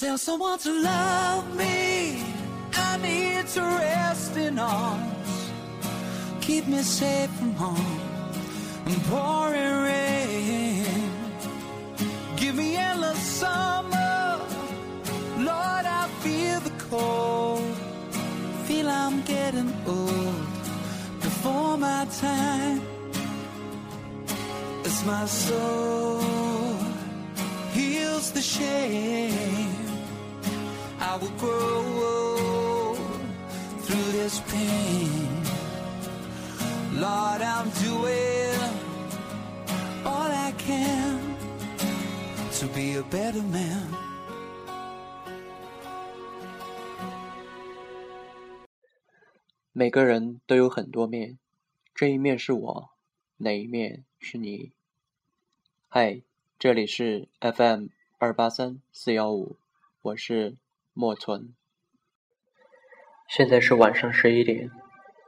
Tell someone to love me. I need to rest in arms. Keep me safe from harm and pouring rain. Give me endless summer. Lord, I feel the cold. Feel I'm getting old before my time. As my soul heals the shame, I will grow through this pain. Lord, I'm doing all I can to be a better man. 每个人都有很多面，这一面是我，哪一面是你？嗨，这里是 FM 二八三四幺五，我是莫存。现在是晚上十一点，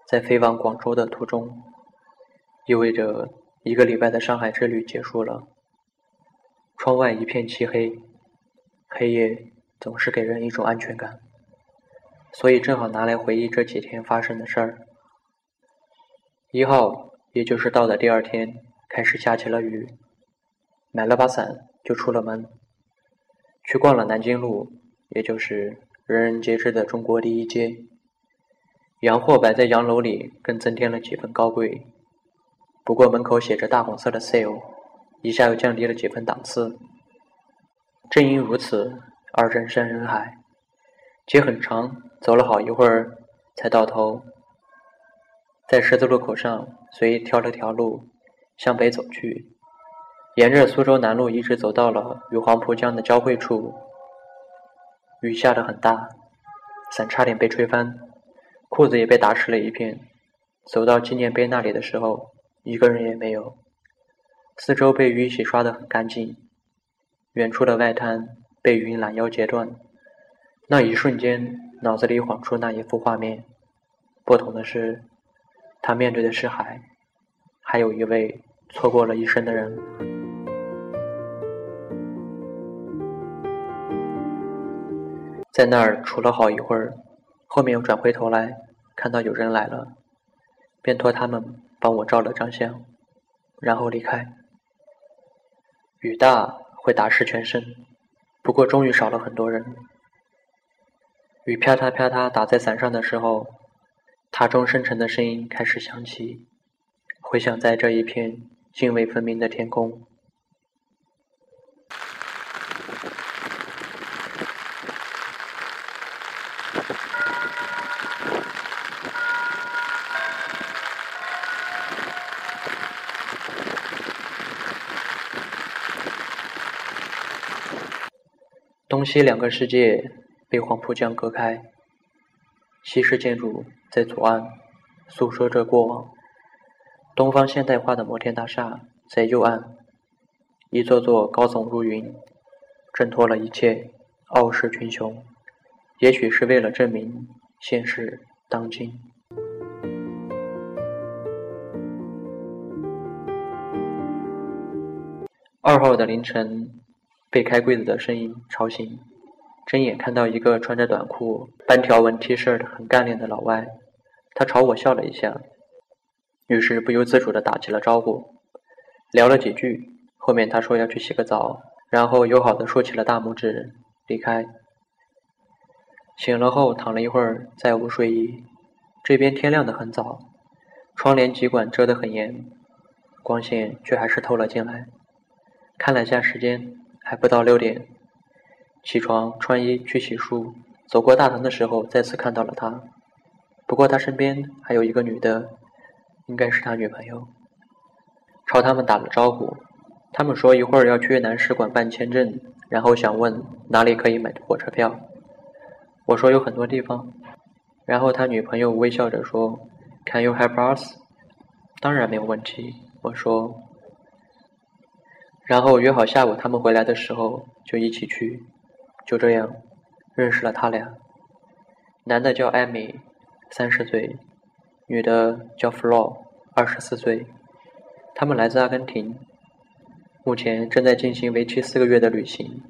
在飞往广州的途中，意味着一个礼拜的上海之旅结束了。窗外一片漆黑，黑夜总是给人一种安全感。所以正好拿来回忆这几天发生的事儿。一号，也就是到的第二天，开始下起了雨，买了把伞就出了门，去逛了南京路，也就是人人皆知的中国第一街。洋货摆在洋楼里，更增添了几分高贵。不过门口写着大红色的 “sale”，一下又降低了几分档次。正因如此，而人山人海。街很长，走了好一会儿才到头。在十字路口上随意挑了条路向北走去，沿着苏州南路一直走到了与黄浦江的交汇处。雨下得很大，伞差点被吹翻，裤子也被打湿了一片。走到纪念碑那里的时候，一个人也没有，四周被雨洗刷得很干净。远处的外滩被云拦腰截断。那一瞬间，脑子里晃出那一幅画面。不同的是，他面对的是海，还有一位错过了一生的人。在那儿杵了好一会儿，后面又转回头来，看到有人来了，便托他们帮我照了张相，然后离开。雨大会打湿全身，不过终于少了很多人。雨啪嗒啪嗒打在伞上的时候，塔中深沉的声音开始响起，回响在这一片泾渭分明的天空。东西两个世界。被黄浦江隔开，西式建筑在左岸诉说着过往，东方现代化的摩天大厦在右岸，一座座高耸入云，挣脱了一切傲视群雄，也许是为了证明现实当今。二号的凌晨，被开柜子的声音吵醒。睁眼看到一个穿着短裤、半条纹 T 恤的很干练的老外，他朝我笑了一下，于是不由自主地打起了招呼，聊了几句。后面他说要去洗个澡，然后友好地竖起了大拇指离开。醒了后躺了一会儿，再无睡意。这边天亮得很早，窗帘几管遮得很严，光线却还是透了进来。看了下时间，还不到六点。起床，穿衣，去洗漱。走过大堂的时候，再次看到了他。不过他身边还有一个女的，应该是他女朋友。朝他们打了招呼。他们说一会儿要去越南使馆办签证，然后想问哪里可以买火车票。我说有很多地方。然后他女朋友微笑着说：“Can you help us？” 当然没有问题。我说。然后约好下午他们回来的时候就一起去。就这样，认识了他俩。男的叫艾米，三十岁；女的叫 Flo，二十四岁。他们来自阿根廷，目前正在进行为期四个月的旅行。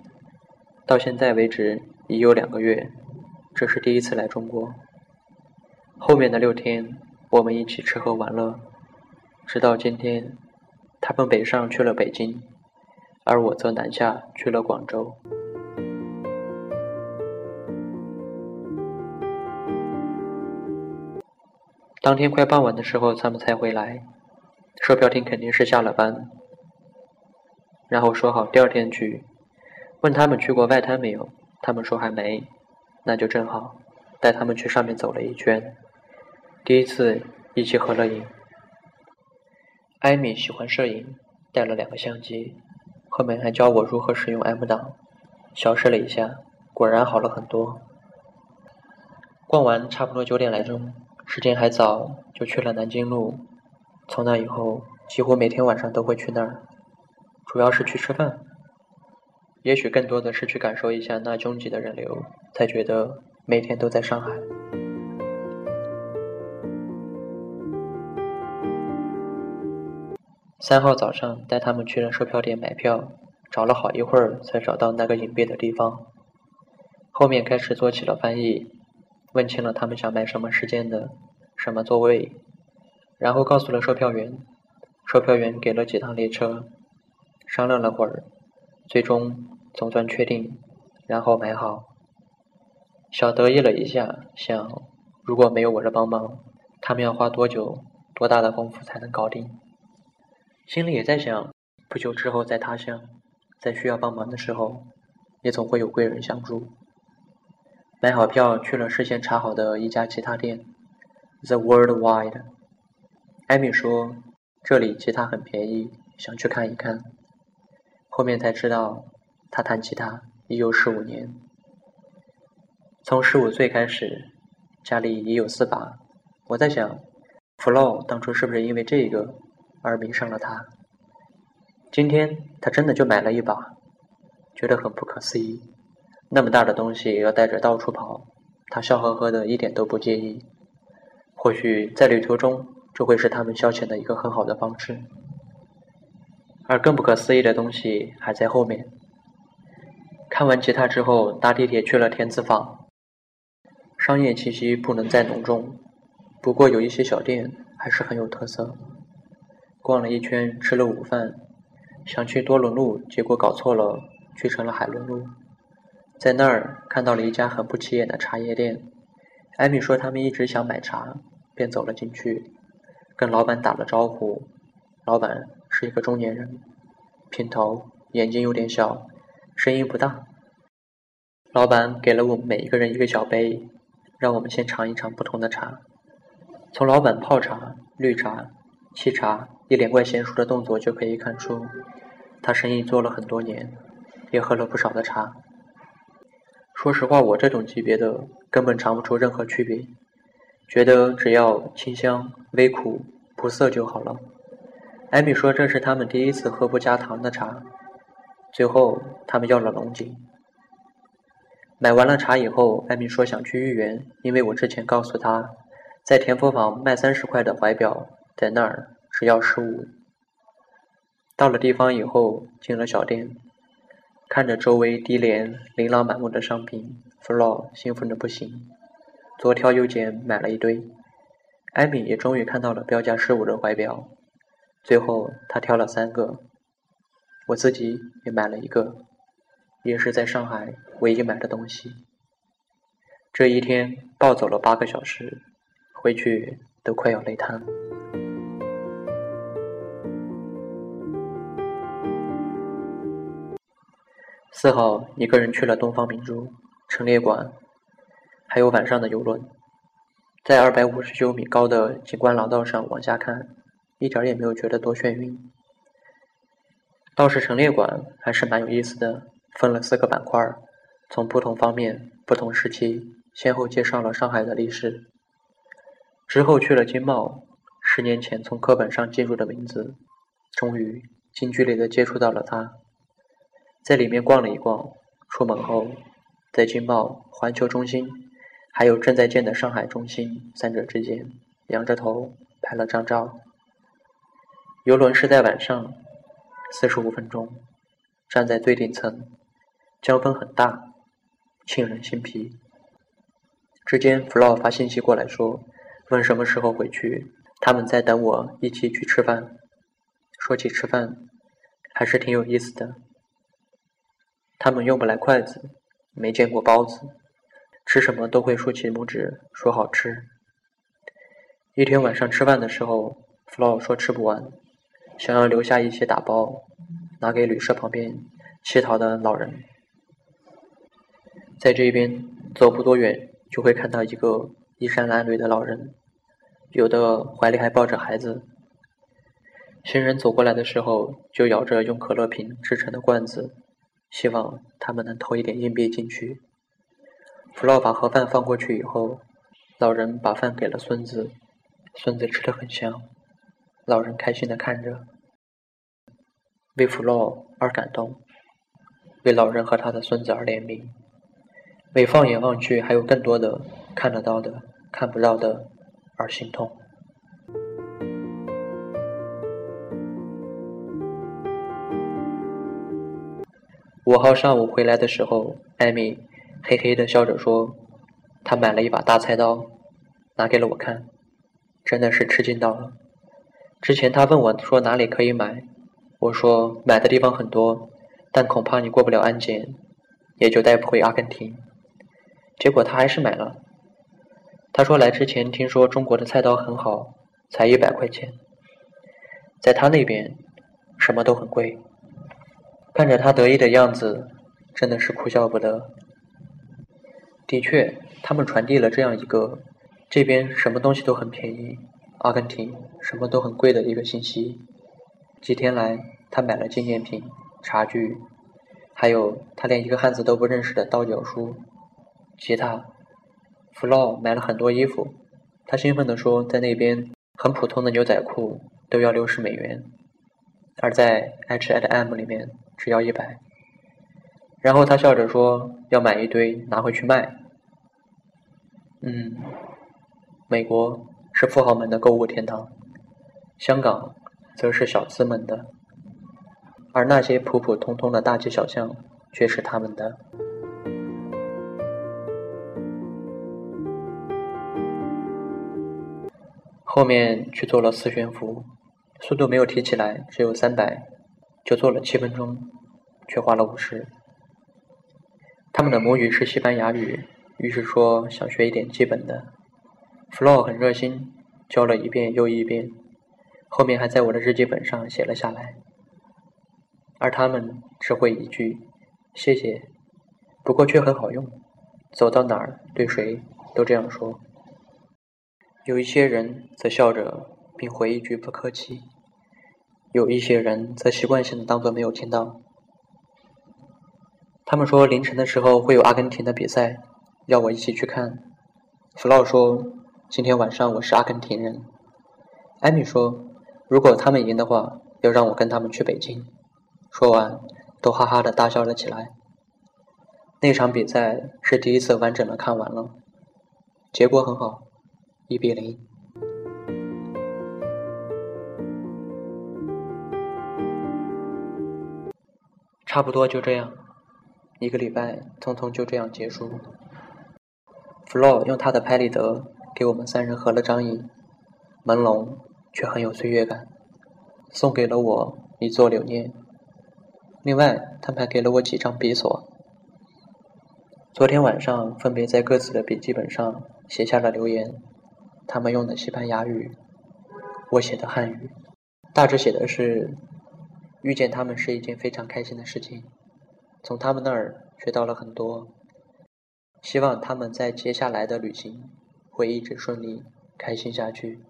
到现在为止已有两个月，这是第一次来中国。后面的六天，我们一起吃喝玩乐，直到今天，他们北上去了北京，而我则南下去了广州。当天快傍晚的时候，他们才回来。售票厅肯定是下了班，然后说好第二天去。问他们去过外滩没有，他们说还没，那就正好，带他们去上面走了一圈。第一次一起合了影。艾米喜欢摄影，带了两个相机，后面还教我如何使用 M 档。小试了一下，果然好了很多。逛完差不多九点来钟。时间还早，就去了南京路。从那以后，几乎每天晚上都会去那儿，主要是去吃饭。也许更多的是去感受一下那拥挤的人流，才觉得每天都在上海。三号早上带他们去了售票点买票，找了好一会儿才找到那个隐蔽的地方。后面开始做起了翻译。问清了他们想买什么时间的，什么座位，然后告诉了售票员，售票员给了几趟列车，商量了会儿，最终总算确定，然后买好。小得意了一下，想如果没有我的帮忙，他们要花多久、多大的功夫才能搞定？心里也在想，不久之后在他乡，在需要帮忙的时候，也总会有贵人相助。买好票，去了事先查好的一家吉他店，The Worldwide。艾米说这里吉他很便宜，想去看一看。后面才知道，他弹吉他已有十五年，从十五岁开始，家里已有四把。我在想，，Flo 当初是不是因为这个而迷上了他？今天他真的就买了一把，觉得很不可思议。那么大的东西要带着到处跑，他笑呵呵的，一点都不介意。或许在旅途中，这会是他们消遣的一个很好的方式。而更不可思议的东西还在后面。看完吉他之后，搭地铁去了田子坊。商业气息不能再浓重，不过有一些小店还是很有特色。逛了一圈，吃了午饭，想去多伦路，结果搞错了，去成了海伦路。在那儿看到了一家很不起眼的茶叶店，艾米说他们一直想买茶，便走了进去，跟老板打了招呼。老板是一个中年人，平头，眼睛有点小，声音不大。老板给了我们每一个人一个小杯，让我们先尝一尝不同的茶。从老板泡茶、绿茶、沏茶一连贯娴熟的动作就可以看出，他生意做了很多年，也喝了不少的茶。说实话，我这种级别的根本尝不出任何区别，觉得只要清香、微苦、不涩就好了。艾米说这是他们第一次喝不加糖的茶。最后，他们要了龙井。买完了茶以后，艾米说想去豫园，因为我之前告诉他，在田福坊卖三十块的怀表，在那儿只要十五。到了地方以后，进了小店。看着周围低廉、琳琅满目的商品，Flo 兴奋的不行，左挑右拣买了一堆。艾米也终于看到了标价十五的怀表，最后她挑了三个，我自己也买了一个，也是在上海唯一买的东西。这一天暴走了八个小时，回去都快要累瘫。四号一个人去了东方明珠、陈列馆，还有晚上的游轮。在二百五十九米高的景观廊道上往下看，一点也没有觉得多眩晕。倒是陈列馆还是蛮有意思的，分了四个板块，从不同方面、不同时期先后介绍了上海的历史。之后去了金茂，十年前从课本上记住的名字，终于近距离的接触到了它。在里面逛了一逛，出门后，在金茂、环球中心，还有正在建的上海中心三者之间，仰着头拍了张照。游轮是在晚上，四十五分钟，站在最顶层，江风很大，沁人心脾。之间，弗洛发信息过来说，问什么时候回去，他们在等我一起去吃饭。说起吃饭，还是挺有意思的。他们用不来筷子，没见过包子，吃什么都会竖起拇指说好吃。一天晚上吃饭的时候，弗洛说吃不完，想要留下一些打包，拿给旅社旁边乞讨的老人。在这边走不多远，就会看到一个衣衫褴褛的老人，有的怀里还抱着孩子。行人走过来的时候，就咬着用可乐瓶制成的罐子，希望他们能投一点硬币进去。弗洛把盒饭放过去以后，老人把饭给了孙子，孙子吃的很香，老人开心的看着，为弗洛而感动，为老人和他的孙子而怜悯，为放眼望去还有更多的看得到的、看不到的而心痛。五号上午回来的时候，艾米嘿嘿的笑着说：“她买了一把大菜刀，拿给了我看，真的是吃惊到了。之前她问我说哪里可以买，我说买的地方很多，但恐怕你过不了安检，也就带不回阿根廷。结果她还是买了。她说来之前听说中国的菜刀很好，才一百块钱，在他那边什么都很贵。”看着他得意的样子，真的是哭笑不得。的确，他们传递了这样一个这边什么东西都很便宜，阿根廷什么都很贵的一个信息。几天来，他买了纪念品、茶具，还有他连一个汉字都不认识的道教书、吉他。flow 买了很多衣服，他兴奋地说，在那边很普通的牛仔裤都要六十美元，而在 H&M 里面。只要一百，然后他笑着说：“要买一堆拿回去卖。”嗯，美国是富豪们的购物天堂，香港则是小资们的，而那些普普通通的大街小巷却是他们的。后面去做了四悬浮，速度没有提起来，只有三百。就做了七分钟，却花了五十。他们的母语是西班牙语，于是说想学一点基本的。弗洛很热心，教了一遍又一遍，后面还在我的日记本上写了下来。而他们只会一句“谢谢”，不过却很好用，走到哪儿对谁都这样说。有一些人则笑着，并回一句“不客气”。有一些人则习惯性的当做没有听到。他们说凌晨的时候会有阿根廷的比赛，要我一起去看。弗洛说今天晚上我是阿根廷人。艾米说如果他们赢的话，要让我跟他们去北京。说完，都哈哈的大笑了起来。那场比赛是第一次完整的看完了，结果很好，一比零。差不多就这样，一个礼拜匆匆就这样结束。弗洛用他的拍立得给我们三人合了张影，朦胧却很有岁月感，送给了我一座留念。另外，他们还给了我几张笔锁。昨天晚上分别在各自的笔记本上写下了留言，他们用的西班牙语，我写的汉语，大致写的是。遇见他们是一件非常开心的事情，从他们那儿学到了很多。希望他们在接下来的旅行会一直顺利、开心下去。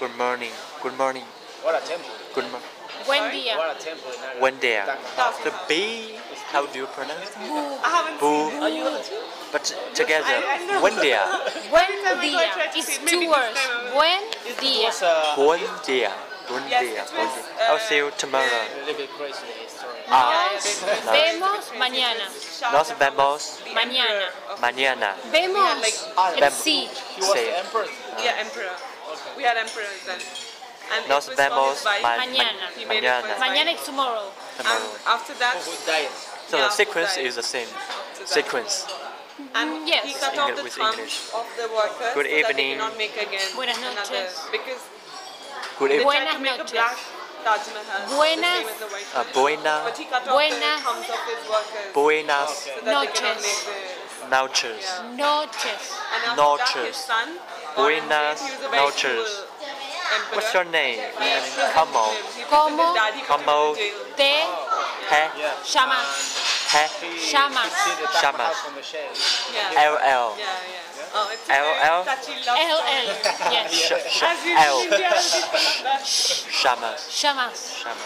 Good morning. Good morning. What a temple! Good morning. Buen día. Buen día. The B. How do you pronounce it? Boo. But together, buen dia. Buen dia. It's two words. When dia. Buen dia. Buen dia. I'll see you tomorrow. Nos ah. vemos mañana. Nos vemos mañana. Mañana. Vemos. Ah, sí. He was the emperor. Yeah, emperor. We are emperor. then. Nos vemos mañana. Mañana. Mañana tomorrow. tomorrow. After that. So yeah, the sequence today. is the same. Today. Sequence. Mm, and yes. he cut off the with thumbs English. of the workers Good so evening. So not make again Buenas noches. Another, because Good evening. Buenas noches. Buenas, uh, buena, buenas, buenas, so noches, noches, yeah. noches, noches, son, buenas, noches. What's your name? Como, como, como te Hey. Yeah. Shama. Hey. Shama. Shama. Yeah. L Yeah, yeah. Oh, it's L L. L L. Yes. Sh sh L. Shama. Shama. Shama.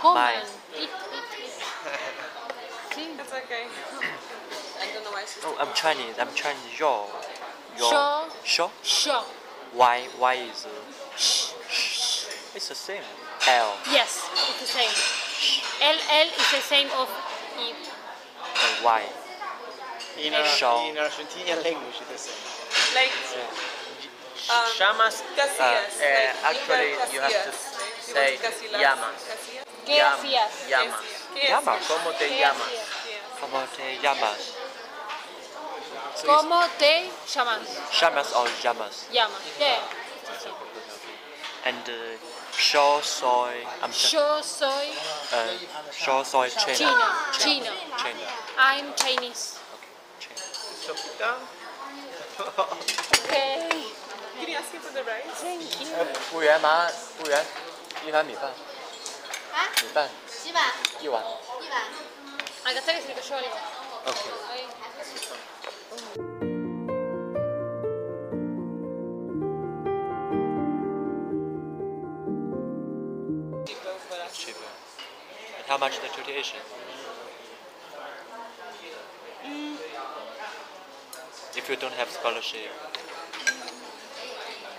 Come on. It's okay. I don't know why she's. Oh, I'm Chinese. I'm Chinese. Yo. Yo. Sure. Sure. Sure. Why? Why is uh, it's the same. L. Yes, it's the same. LL is the same of I. And why? In, Shaw. in Argentinian language, it is the same. like um, llamas. Casillas. Uh, like uh, actually, you have to Casillas, right? He say was Casillas. llamas. Casillas? ¿Qué hacías? Llamas. ¿Qué Llamas. hacías? ¿Cómo te ¿Qué llamas? ¿Cómo te llamas? ¿Cómo te llamas? Llamas or llamas? Llamas. Yeah. it's the same. And uh, yo soy. I'm Chi- Yo soy uh, yo soy China. Chino. Chino. China. I'm Chinese. China. Sopita. Okay. Can you ask him for the rice? Thank you. 服务员，麻服务员，一碗米饭，啊，米饭几碗？一碗。一碗。 Agatha que se le cayó algo. OK。 Cheaper. And how much the tuition? If you don't have scholarship,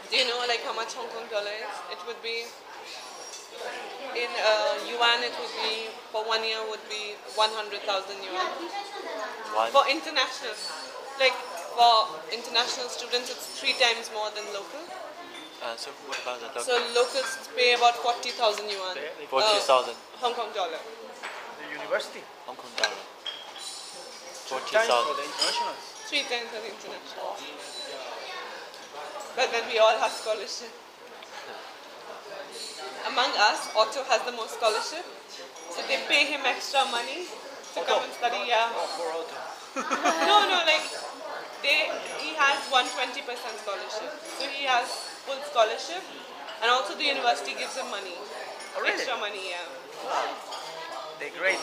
Do you know like how much Hong Kong dollar is? It would be in uh, yuan. It would be for one year would be one hundred thousand yuan. one. For international, like for international students, it's three times more than local. Uh, so what about the So locals pay about forty thousand yuan. Forty thousand Hong Kong dollar. The university. Hong Kong dollar. Forty Time for the international. Three times of international. But then we all have scholarship. Among us, Otto has the most scholarship. So they pay him extra money to come and study. Yeah. Oh, poor Otto. No, no, like they he has 120% scholarship. So he has full scholarship and also the university gives him money. Oh, really? Extra money, yeah. The great.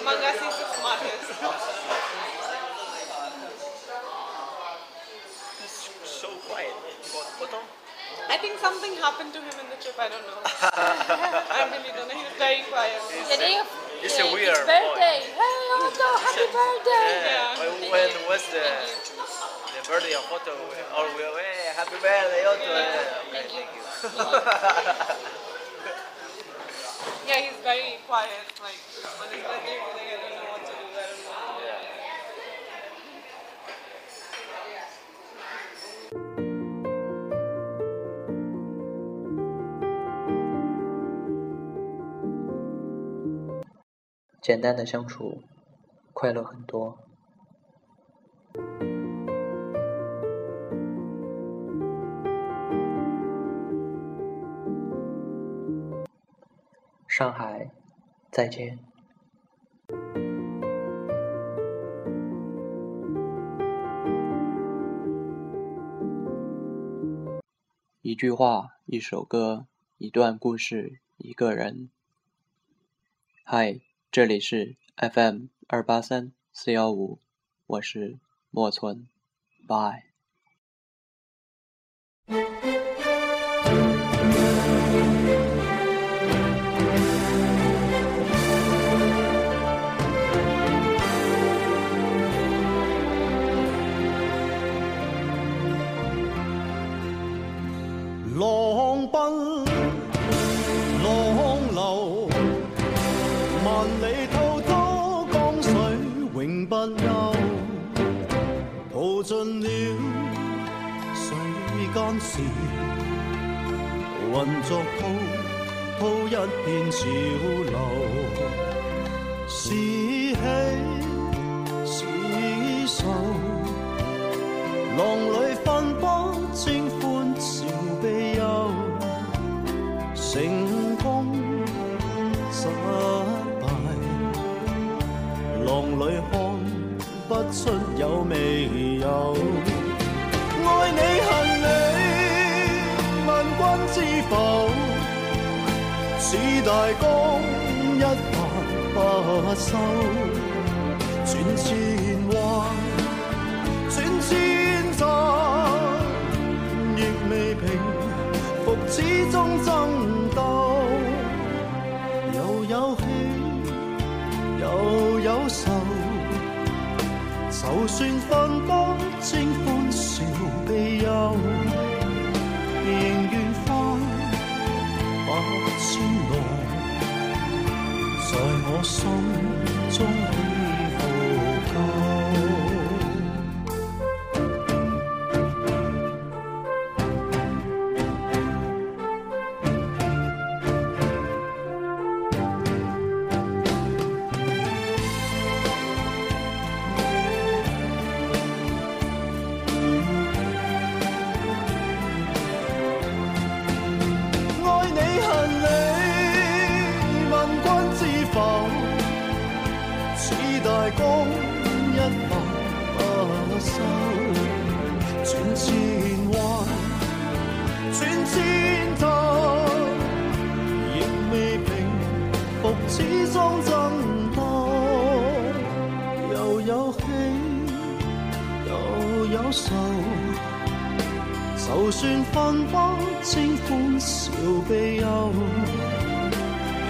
Among us he's the smartest. He's so quiet. But Otto? I think something happened to him in the trip, I don't know. I really don't know. He was very quiet. Le digo, It's a weird it's birthday. Hey, Otto, happy birthday. Yeah. When, when was the the birthday of Otto? Or we were, hey, happy birthday, Otto. Yeah. Okay, thank you. Yeah, he's very quiet. Like, on his birthday, 简单的相处，快乐很多。”上海，再见。一句话，一首歌，一段故事，一个人。嗨，这里是 FM 二八三四幺五，我是莫村，Bye。万里滔滔江水永不休，淘尽了世间事，混作铺铺一片潮流，是喜是愁，浪里分不清。出有未有，爱你恨你，问君知否？似大江一发不收，转千弯，就算分不清欢笑悲忧，仍愿翻百千浪，在我心欢笑悲忧，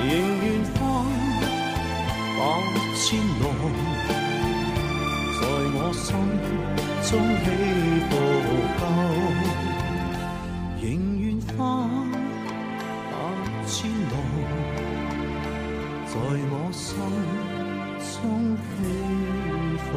仍愿翻百千浪，在我心中起伏够，仍愿翻百千浪，在我心中起伏。